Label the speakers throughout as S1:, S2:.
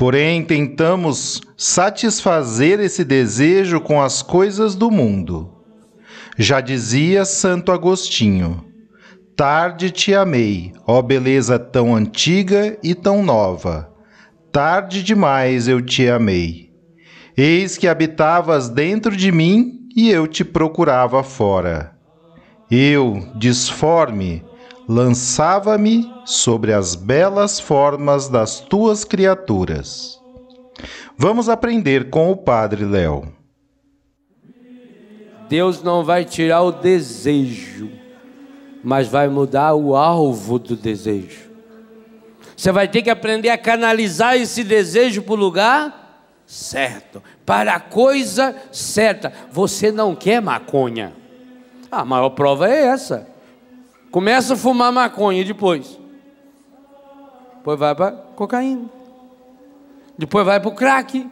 S1: Porém, tentamos satisfazer esse desejo com as coisas do mundo. Já dizia Santo Agostinho: Tarde te amei, ó beleza tão antiga e tão nova. Tarde demais eu te amei. Eis que habitavas dentro de mim e eu te procurava fora. Eu, disforme, lançava-me sobre as belas formas das tuas criaturas. Vamos aprender com o Padre Léo.
S2: Deus não vai tirar o desejo, mas vai mudar o alvo do desejo. Você vai ter que aprender a canalizar esse desejo para o lugar certo, para a coisa certa. Você não quer maconha. A maior prova é essa. Começa a fumar maconha depois. Depois vai para cocaína. Depois vai para o crack.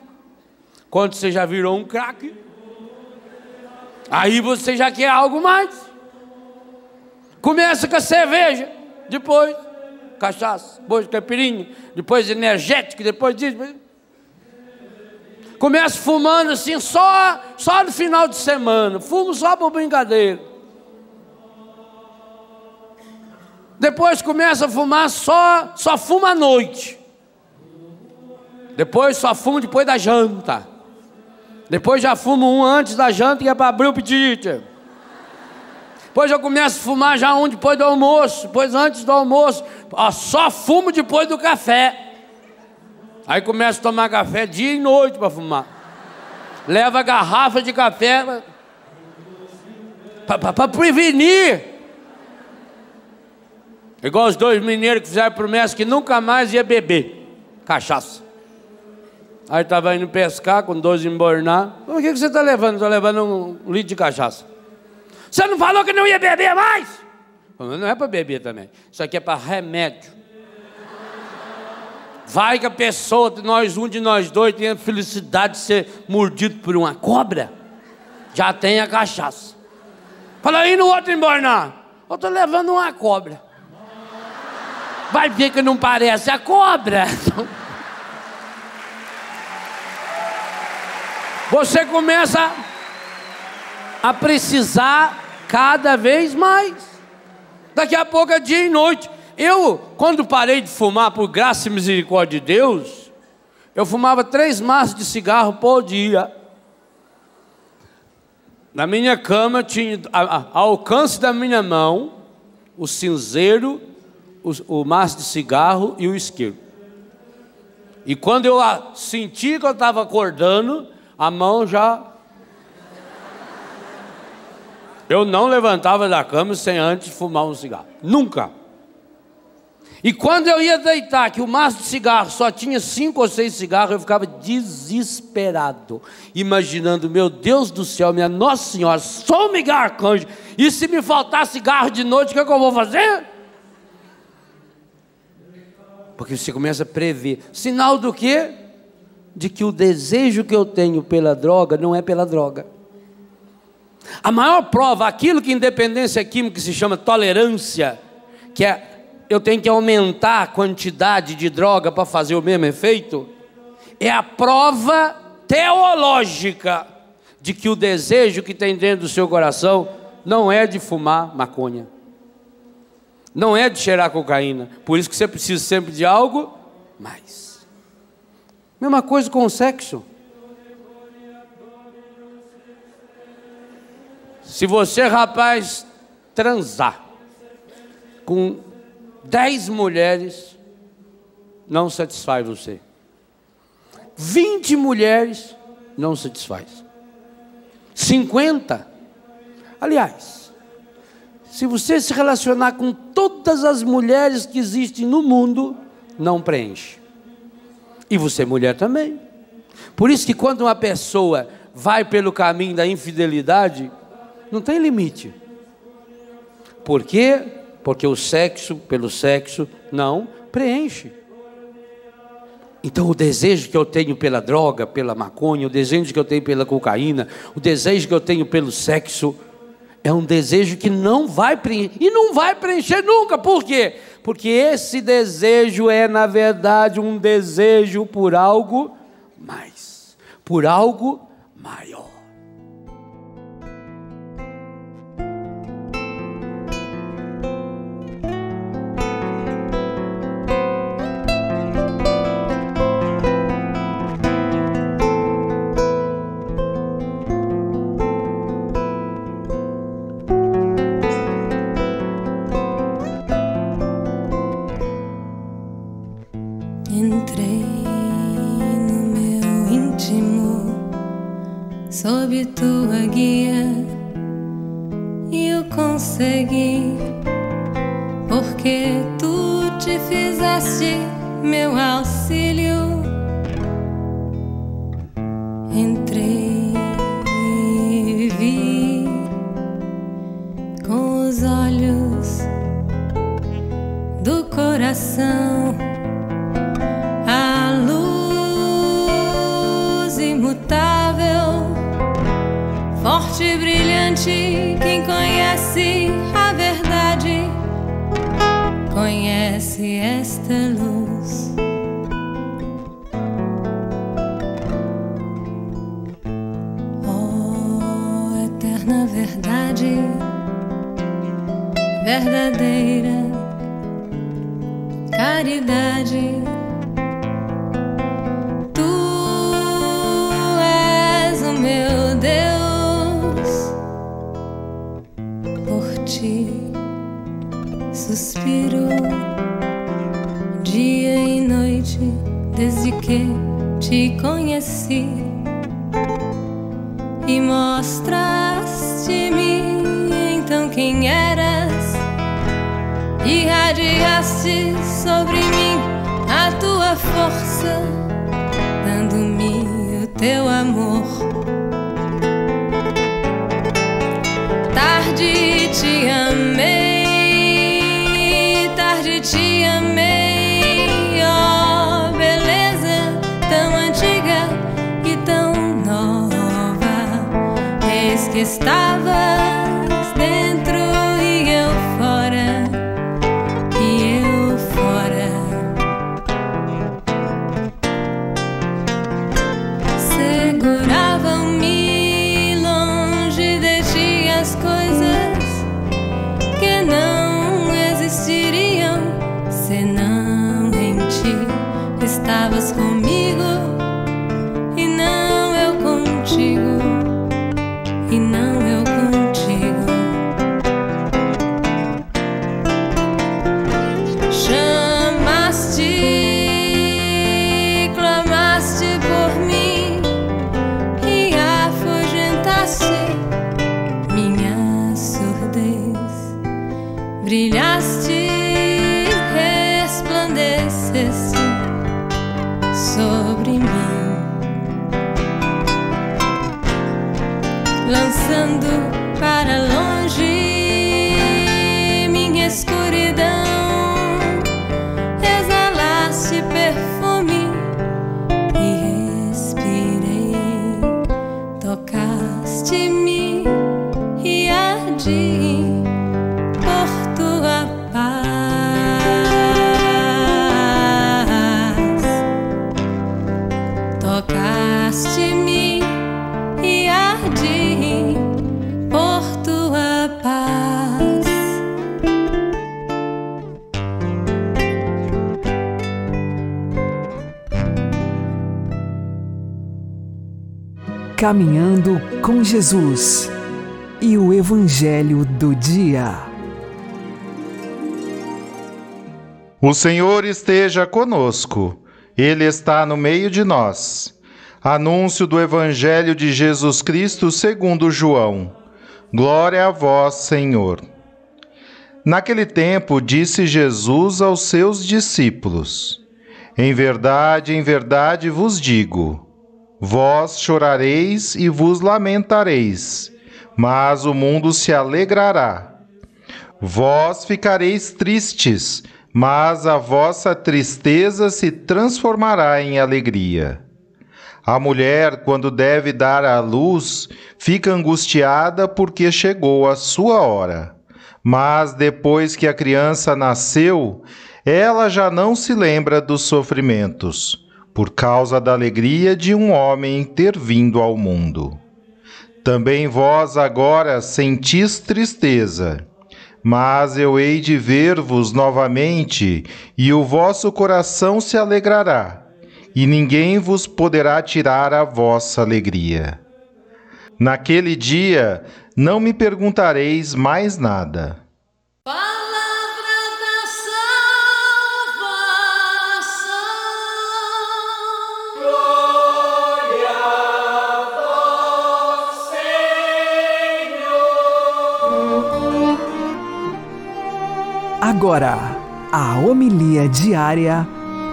S2: Quando você já virou um crack, aí você já quer algo mais. Começa com a cerveja, depois cachaça, depois caipirinha, depois energético, depois disso. Começa fumando assim só, só no final de semana. Fumo só por brincadeira. Depois começa a fumar só, só fuma à noite. Depois só fuma depois da janta. Depois já fumo um antes da janta que é para abrir o apetite. Depois eu começo a fumar já um depois do almoço, depois antes do almoço. Ó, só fumo depois do café. Aí começo a tomar café dia e noite para fumar. Leva garrafa de café para prevenir Igual os dois mineiros que fizeram promessa que nunca mais ia beber cachaça. Aí estava indo pescar com dois embornar. O que, que você está levando? Estou levando um litro de cachaça. Você não falou que não ia beber mais? Não é para beber também. Isso aqui é para remédio. Vai que a pessoa, nós, um de nós dois, tem a felicidade de ser mordido por uma cobra. Já tem a cachaça. Fala aí no outro embornar. Eu estou levando uma cobra. Vai ver que não parece a cobra. Você começa a precisar cada vez mais. Daqui a pouco é dia e noite. Eu, quando parei de fumar, por graça e misericórdia de Deus, eu fumava três maços de cigarro por dia. Na minha cama tinha, ao alcance da minha mão, o cinzeiro o, o maço de cigarro e o isqueiro. E quando eu senti que eu estava acordando, a mão já. Eu não levantava da cama sem antes fumar um cigarro. Nunca. E quando eu ia deitar, que o maço de cigarro só tinha cinco ou seis cigarros, eu ficava desesperado, imaginando, meu Deus do céu, minha Nossa Senhora, sou um arcanjo, e se me faltar cigarro de noite, o que, é que eu vou fazer? Porque você começa a prever. Sinal do quê? De que o desejo que eu tenho pela droga não é pela droga. A maior prova, aquilo que independência química se chama tolerância, que é eu tenho que aumentar a quantidade de droga para fazer o mesmo efeito? É a prova teológica de que o desejo que tem dentro do seu coração não é de fumar maconha, não é de cheirar cocaína. Por isso que você precisa sempre de algo mais. Mesma coisa com o sexo. Se você, rapaz, transar com dez mulheres, não satisfaz você. Vinte mulheres, não satisfaz. Cinquenta. Aliás, se você se relacionar com todas as mulheres que existem no mundo, não preenche. E você, mulher, também. Por isso que quando uma pessoa vai pelo caminho da infidelidade, não tem limite. Por quê? Porque o sexo, pelo sexo, não preenche. Então, o desejo que eu tenho pela droga, pela maconha, o desejo que eu tenho pela cocaína, o desejo que eu tenho pelo sexo, é um desejo que não vai preencher, e não vai preencher nunca, por quê? Porque esse desejo é, na verdade, um desejo por algo mais, por algo maior.
S3: Verdade, verdadeira caridade. Tomaste-me e arde por tua paz.
S4: Caminhando com Jesus e o Evangelho do Dia.
S1: O Senhor esteja conosco, Ele está no meio de nós. Anúncio do Evangelho de Jesus Cristo segundo João. Glória a vós, Senhor. Naquele tempo disse Jesus aos seus discípulos: Em verdade, em verdade vos digo, vós chorareis e vos lamentareis, mas o mundo se alegrará. Vós ficareis tristes, mas a vossa tristeza se transformará em alegria. A mulher, quando deve dar à luz, fica angustiada porque chegou a sua hora. Mas depois que a criança nasceu, ela já não se lembra dos sofrimentos, por causa da alegria de um homem ter vindo ao mundo. Também vós agora sentis tristeza, mas eu hei de ver-vos novamente, e o vosso coração se alegrará, e ninguém vos poderá tirar a vossa alegria. Naquele dia não me perguntareis mais nada.
S3: Palavra da salvação.
S4: Agora, a homilia diária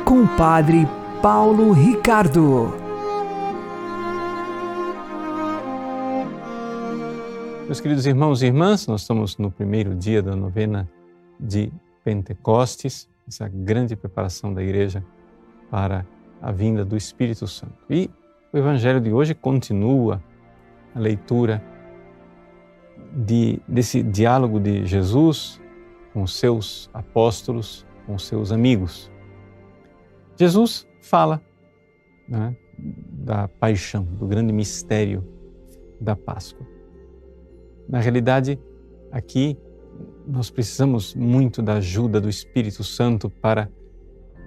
S4: com o Padre Paulo Ricardo.
S5: Meus queridos irmãos e irmãs, nós estamos no primeiro dia da novena de Pentecostes, essa grande preparação da igreja para a vinda do Espírito Santo. E o evangelho de hoje continua a leitura de, desse diálogo de Jesus com seus apóstolos, com seus amigos. Jesus fala né, da paixão, do grande mistério da Páscoa. Na realidade, aqui nós precisamos muito da ajuda do Espírito Santo para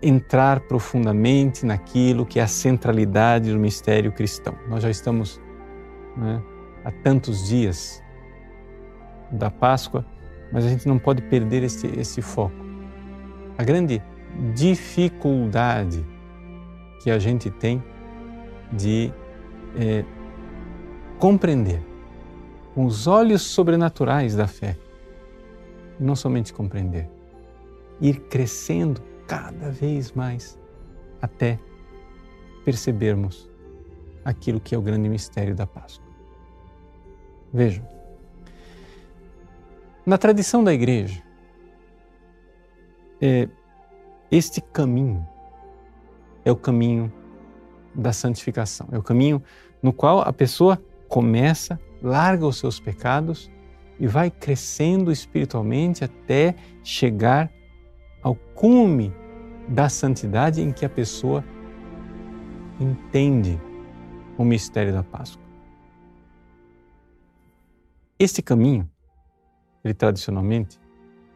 S5: entrar profundamente naquilo que é a centralidade do mistério cristão. Nós já estamos né, há tantos dias da Páscoa, mas a gente não pode perder esse, esse foco. A grande dificuldade que a gente tem de é, compreender com os olhos sobrenaturais da fé. Não somente compreender, ir crescendo cada vez mais até percebermos aquilo que é o grande mistério da Páscoa. Vejam, na tradição da igreja, é, este caminho é o caminho da santificação, é o caminho no qual a pessoa começa larga os seus pecados e vai crescendo espiritualmente até chegar ao cume da santidade em que a pessoa entende o mistério da Páscoa. Este caminho, ele tradicionalmente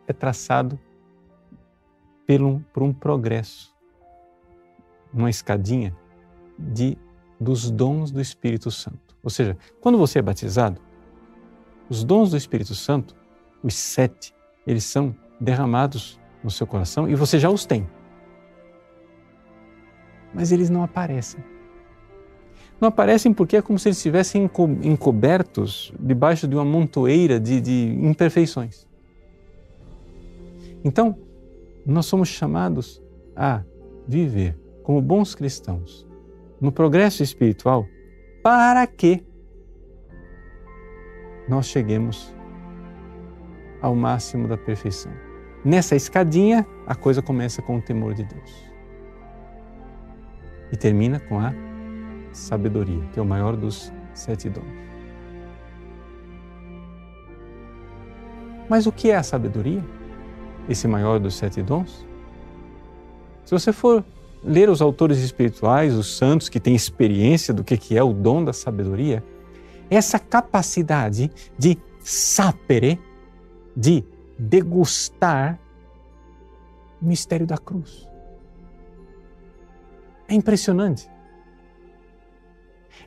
S5: é traçado um, por um progresso, uma escadinha de dos dons do Espírito Santo. Ou seja, quando você é batizado, os dons do Espírito Santo, os sete, eles são derramados no seu coração e você já os tem. Mas eles não aparecem. Não aparecem porque é como se eles estivessem encobertos debaixo de uma montoeira de, de imperfeições. Então, nós somos chamados a viver como bons cristãos no progresso espiritual para que nós cheguemos ao máximo da perfeição. Nessa escadinha, a coisa começa com o temor de Deus e termina com a sabedoria, que é o maior dos sete dons. Mas o que é a sabedoria? Esse maior dos sete dons? Se você for ler os autores espirituais, os santos que têm experiência do que é o dom da sabedoria, essa capacidade de sapere, de degustar o mistério da cruz. É impressionante.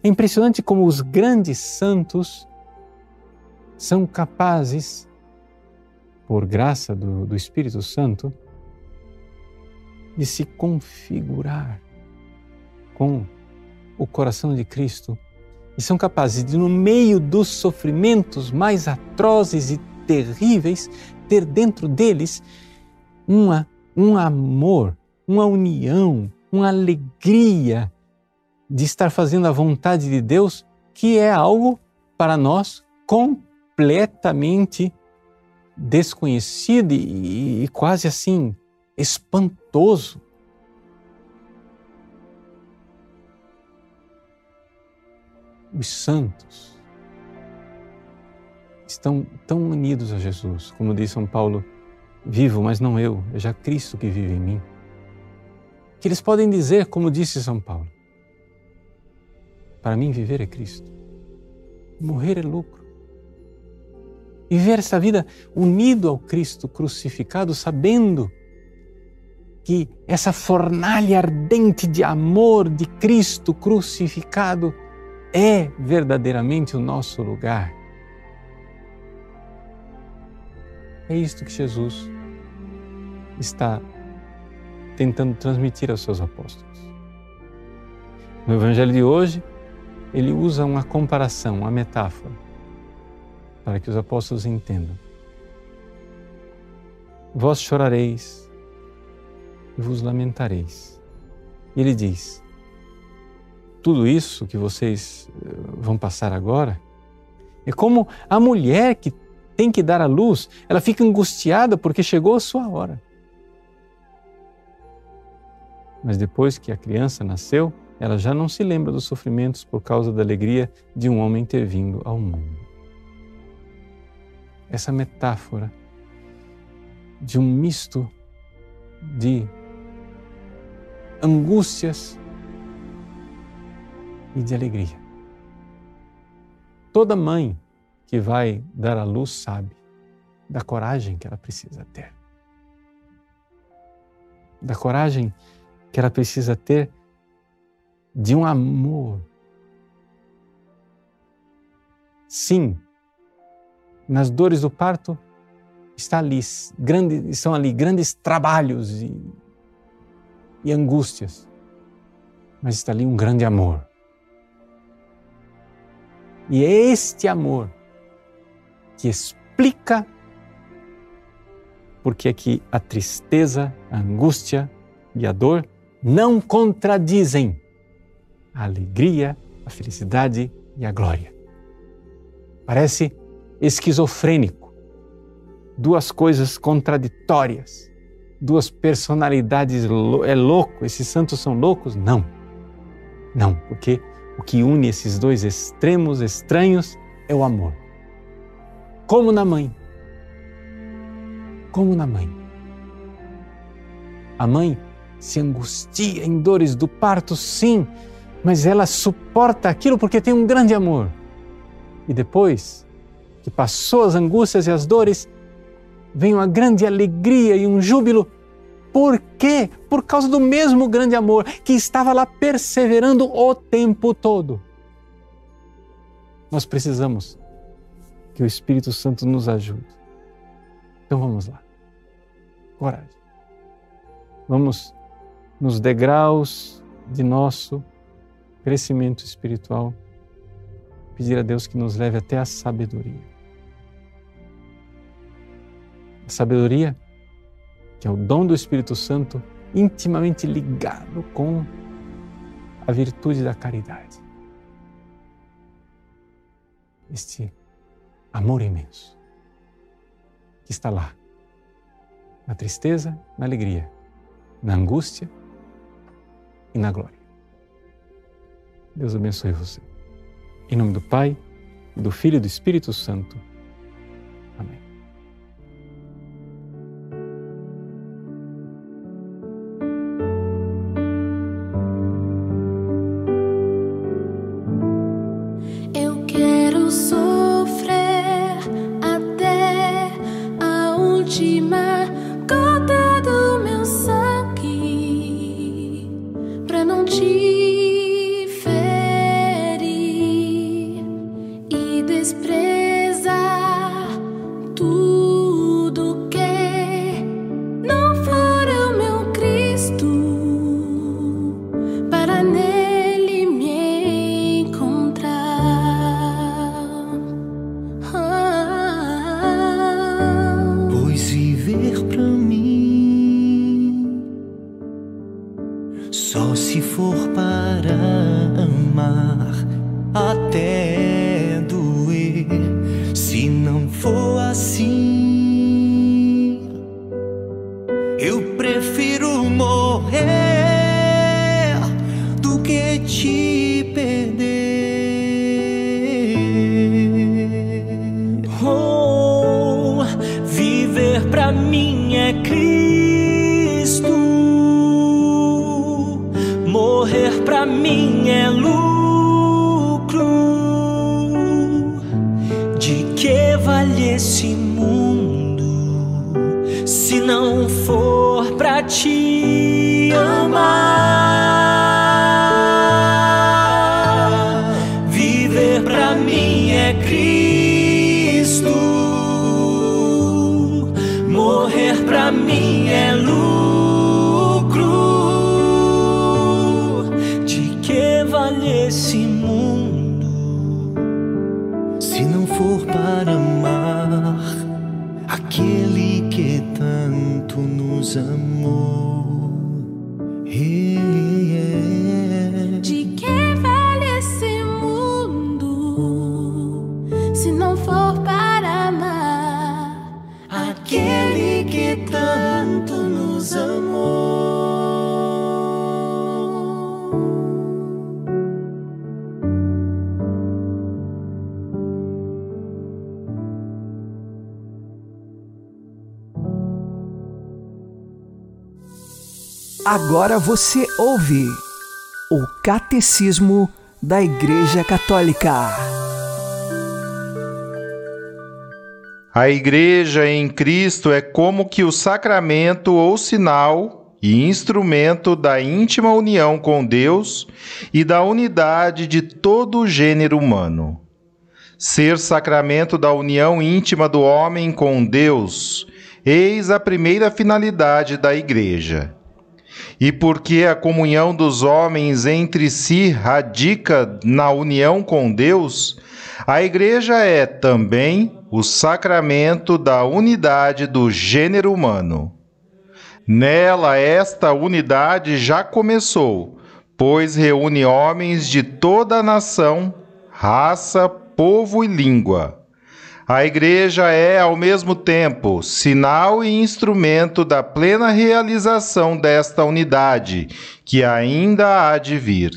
S5: É impressionante como os grandes santos são capazes, por graça do, do Espírito Santo, de se configurar com o coração de Cristo. E são capazes de, no meio dos sofrimentos mais atrozes e terríveis, ter dentro deles uma, um amor, uma união, uma alegria de estar fazendo a vontade de Deus, que é algo para nós completamente desconhecido e, e quase assim espantoso. Os santos estão tão unidos a Jesus, como diz São Paulo, vivo, mas não eu, é já Cristo que vive em mim. Que eles podem dizer, como disse São Paulo, para mim viver é Cristo, morrer é lucro. Viver essa vida unido ao Cristo crucificado, sabendo que essa fornalha ardente de amor de Cristo crucificado é verdadeiramente o nosso lugar. É isto que Jesus está tentando transmitir aos seus apóstolos. No Evangelho de hoje, ele usa uma comparação, uma metáfora, para que os apóstolos entendam. Vós chorareis vos lamentareis. E ele diz: tudo isso que vocês eh, vão passar agora é como a mulher que tem que dar à luz, ela fica angustiada porque chegou a sua hora. Mas depois que a criança nasceu, ela já não se lembra dos sofrimentos por causa da alegria de um homem ter vindo ao mundo. Essa metáfora de um misto de angústias e de alegria. Toda mãe que vai dar à luz sabe da coragem que ela precisa ter. Da coragem que ela precisa ter de um amor. Sim, nas dores do parto está ali, grande, estão ali grandes trabalhos e e angústias, mas está ali um grande amor. E é este amor que explica porque é que a tristeza, a angústia e a dor não contradizem a alegria, a felicidade e a glória. Parece esquizofrênico, duas coisas contraditórias duas personalidades, é louco, esses santos são loucos? Não. Não, porque o que une esses dois extremos estranhos é o amor. Como na mãe. Como na mãe. A mãe se angustia em dores do parto, sim, mas ela suporta aquilo porque tem um grande amor. E depois que passou as angústias e as dores, vem uma grande alegria e um júbilo por quê? Por causa do mesmo grande amor que estava lá perseverando o tempo todo. Nós precisamos que o Espírito Santo nos ajude. Então vamos lá. Coragem. Vamos nos degraus de nosso crescimento espiritual pedir a Deus que nos leve até a sabedoria. A sabedoria que é o dom do Espírito Santo intimamente ligado com a virtude da caridade. Este amor imenso que está lá, na tristeza, na alegria, na angústia e na glória. Deus abençoe você. Em nome do Pai, do Filho e do Espírito Santo.
S6: Vale esse mundo se não for pra te amar?
S4: Agora você ouve o Catecismo da Igreja Católica.
S1: A igreja em Cristo é como que o sacramento ou sinal e instrumento da íntima união com Deus e da unidade de todo o gênero humano. Ser sacramento da união íntima do homem com Deus, eis a primeira finalidade da igreja. E porque a comunhão dos homens entre si radica na união com Deus, a Igreja é também o sacramento da unidade do gênero humano. Nela, esta unidade já começou, pois reúne homens de toda a nação, raça, povo e língua. A Igreja é, ao mesmo tempo, sinal e instrumento da plena realização desta unidade, que ainda há de vir.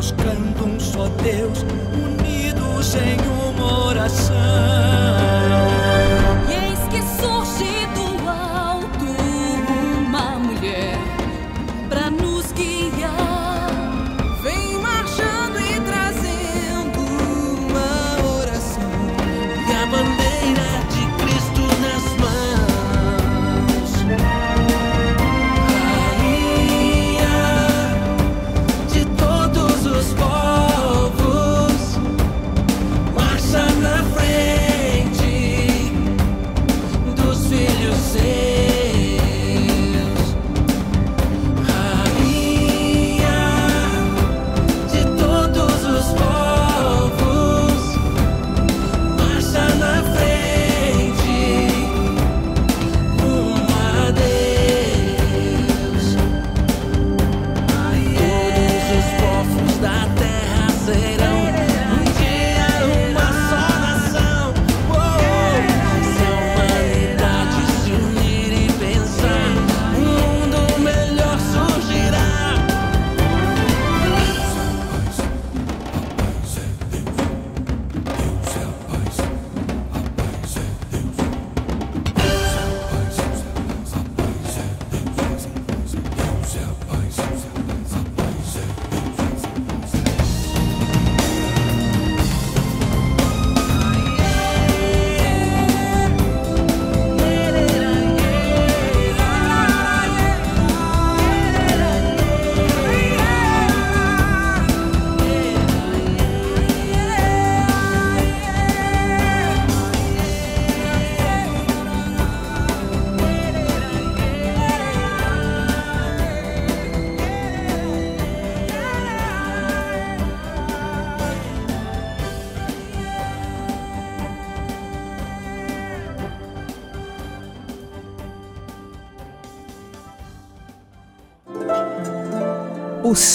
S6: Buscando um só Deus, unidos em uma oração.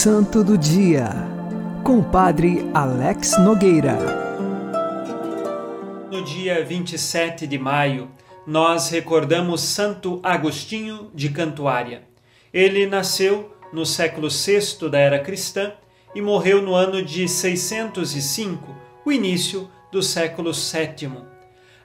S4: Santo do Dia, com o Padre Alex Nogueira.
S7: No dia 27 de maio, nós recordamos Santo Agostinho de Cantuária. Ele nasceu no século VI da era cristã e morreu no ano de 605, o início do século VII.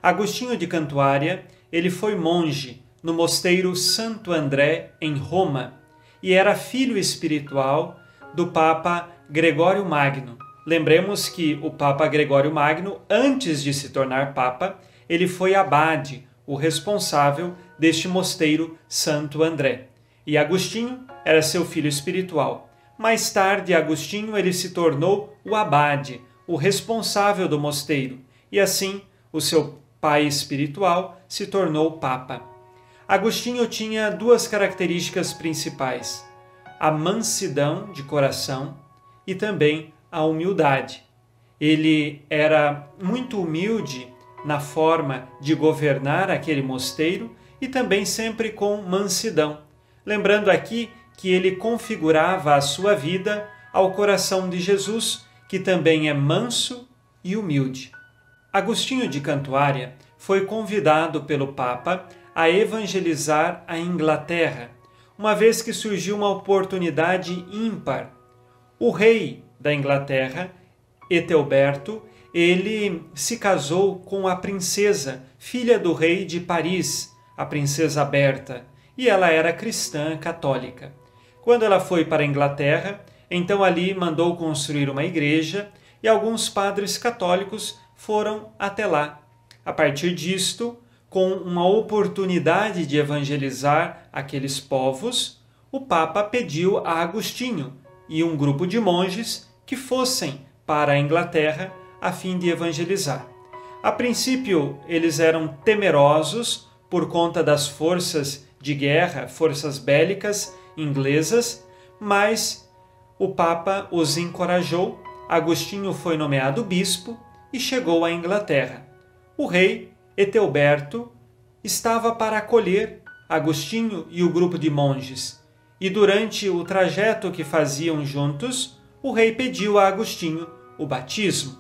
S7: Agostinho de Cantuária, ele foi monge no mosteiro Santo André em Roma e era filho espiritual do Papa Gregório Magno. Lembremos que o Papa Gregório Magno, antes de se tornar Papa, ele foi abade, o responsável deste mosteiro Santo André. E Agostinho era seu filho espiritual. Mais tarde, Agostinho ele se tornou o abade, o responsável do mosteiro, e assim o seu pai espiritual se tornou papa. Agostinho tinha duas características principais: a mansidão de coração e também a humildade. Ele era muito humilde na forma de governar aquele mosteiro e também sempre com mansidão. Lembrando aqui que ele configurava a sua vida ao coração de Jesus, que também é manso e humilde. Agostinho de Cantuária foi convidado pelo Papa a evangelizar a Inglaterra, uma vez que surgiu uma oportunidade ímpar. O rei da Inglaterra, Etelberto, ele se casou com a princesa, filha do rei de Paris, a princesa Berta, e ela era cristã católica. Quando ela foi para a Inglaterra, então ali mandou construir uma igreja e alguns padres católicos foram até lá. A partir disto, com uma oportunidade de evangelizar aqueles povos, o Papa pediu a Agostinho e um grupo de monges que fossem para a Inglaterra a fim de evangelizar. A princípio, eles eram temerosos por conta das forças de guerra, forças bélicas inglesas, mas o Papa os encorajou. Agostinho foi nomeado bispo e chegou à Inglaterra. O rei Etelberto estava para acolher Agostinho e o grupo de monges, e durante o trajeto que faziam juntos, o rei pediu a Agostinho o batismo.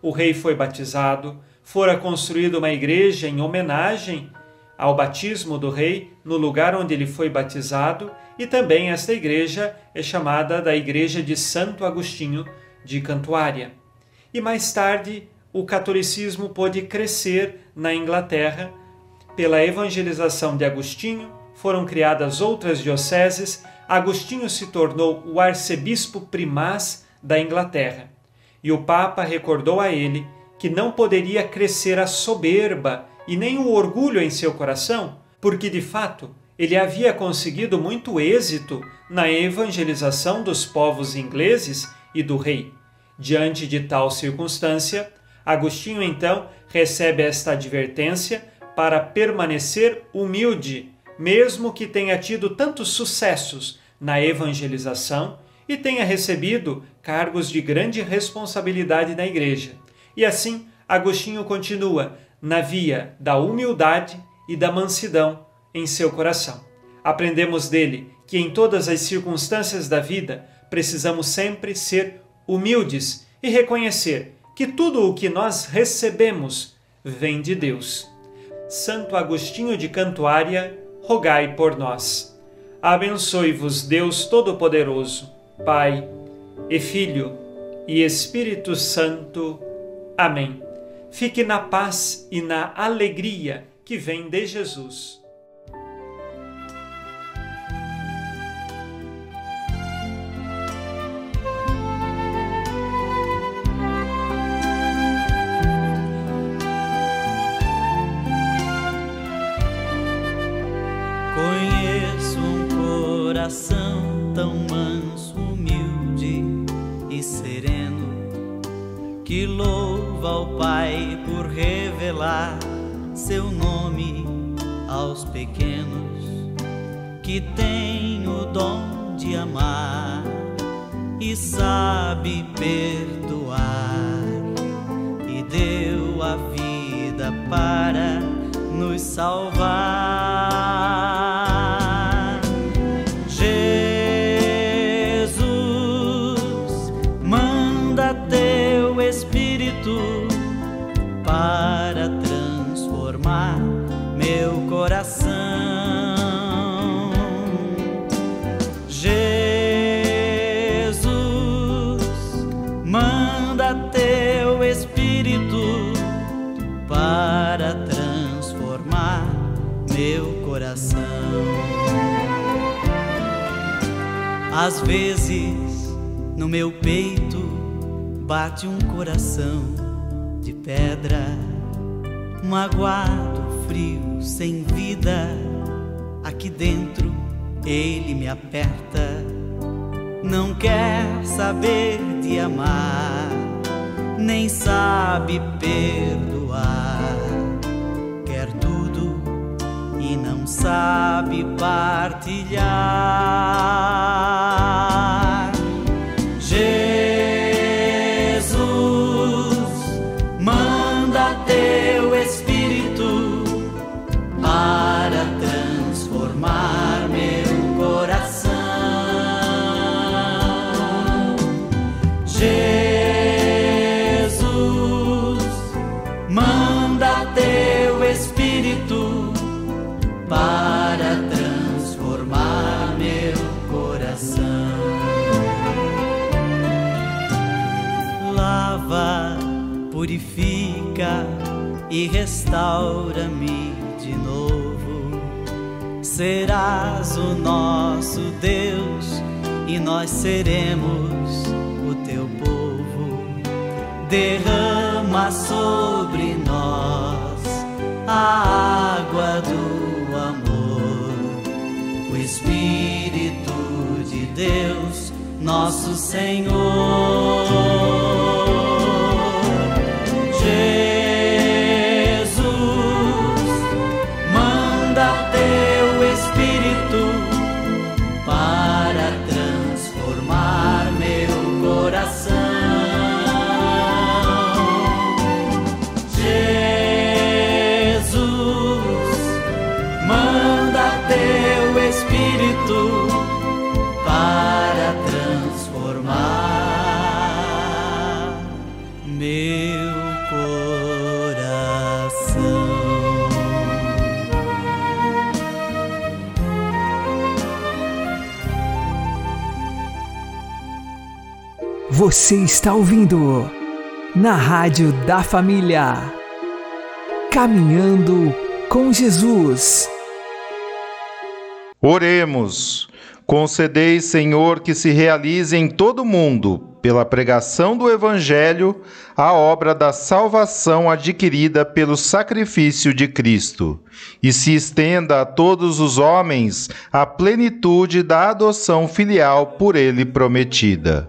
S7: O rei foi batizado, fora construída uma igreja em homenagem ao batismo do rei no lugar onde ele foi batizado, e também esta igreja é chamada da Igreja de Santo Agostinho de Cantuária. E mais tarde, o catolicismo pôde crescer na Inglaterra. Pela evangelização de Agostinho, foram criadas outras dioceses. Agostinho se tornou o arcebispo primaz da Inglaterra. E o Papa recordou a ele que não poderia crescer a soberba e nem o orgulho em seu coração, porque de fato ele havia conseguido muito êxito na evangelização dos povos ingleses e do rei. Diante de tal circunstância, Agostinho então recebe esta advertência para permanecer humilde, mesmo que tenha tido tantos sucessos na evangelização e tenha recebido cargos de grande responsabilidade na igreja. E assim, Agostinho continua na via da humildade e da mansidão em seu coração. Aprendemos dele que em todas as circunstâncias da vida precisamos sempre ser humildes e reconhecer que tudo o que nós recebemos vem de Deus. Santo Agostinho de Cantuária, rogai por nós. Abençoe-vos Deus Todo-Poderoso, Pai e Filho e Espírito Santo. Amém fique na paz e na alegria que vem de Jesus.
S8: Às vezes no meu peito bate um coração de pedra, magoado, frio, sem vida. Aqui dentro ele me aperta, não quer saber de amar, nem sabe perdoar. Sabe partilhar. Purifica e restaura-me de novo. Serás o nosso Deus e nós seremos o teu povo. Derrama sobre nós a água do amor, o Espírito de Deus, nosso Senhor.
S4: Você está ouvindo na Rádio da Família. Caminhando com Jesus.
S1: Oremos. Concedei, Senhor, que se realize em todo o mundo, pela pregação do Evangelho, a obra da salvação adquirida pelo sacrifício de Cristo, e se estenda a todos os homens a plenitude da adoção filial por ele prometida.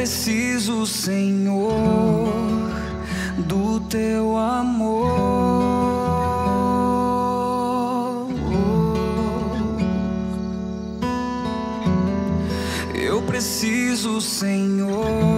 S9: Preciso, Senhor, do teu amor. Eu preciso, Senhor,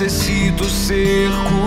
S9: Necessito ser curado.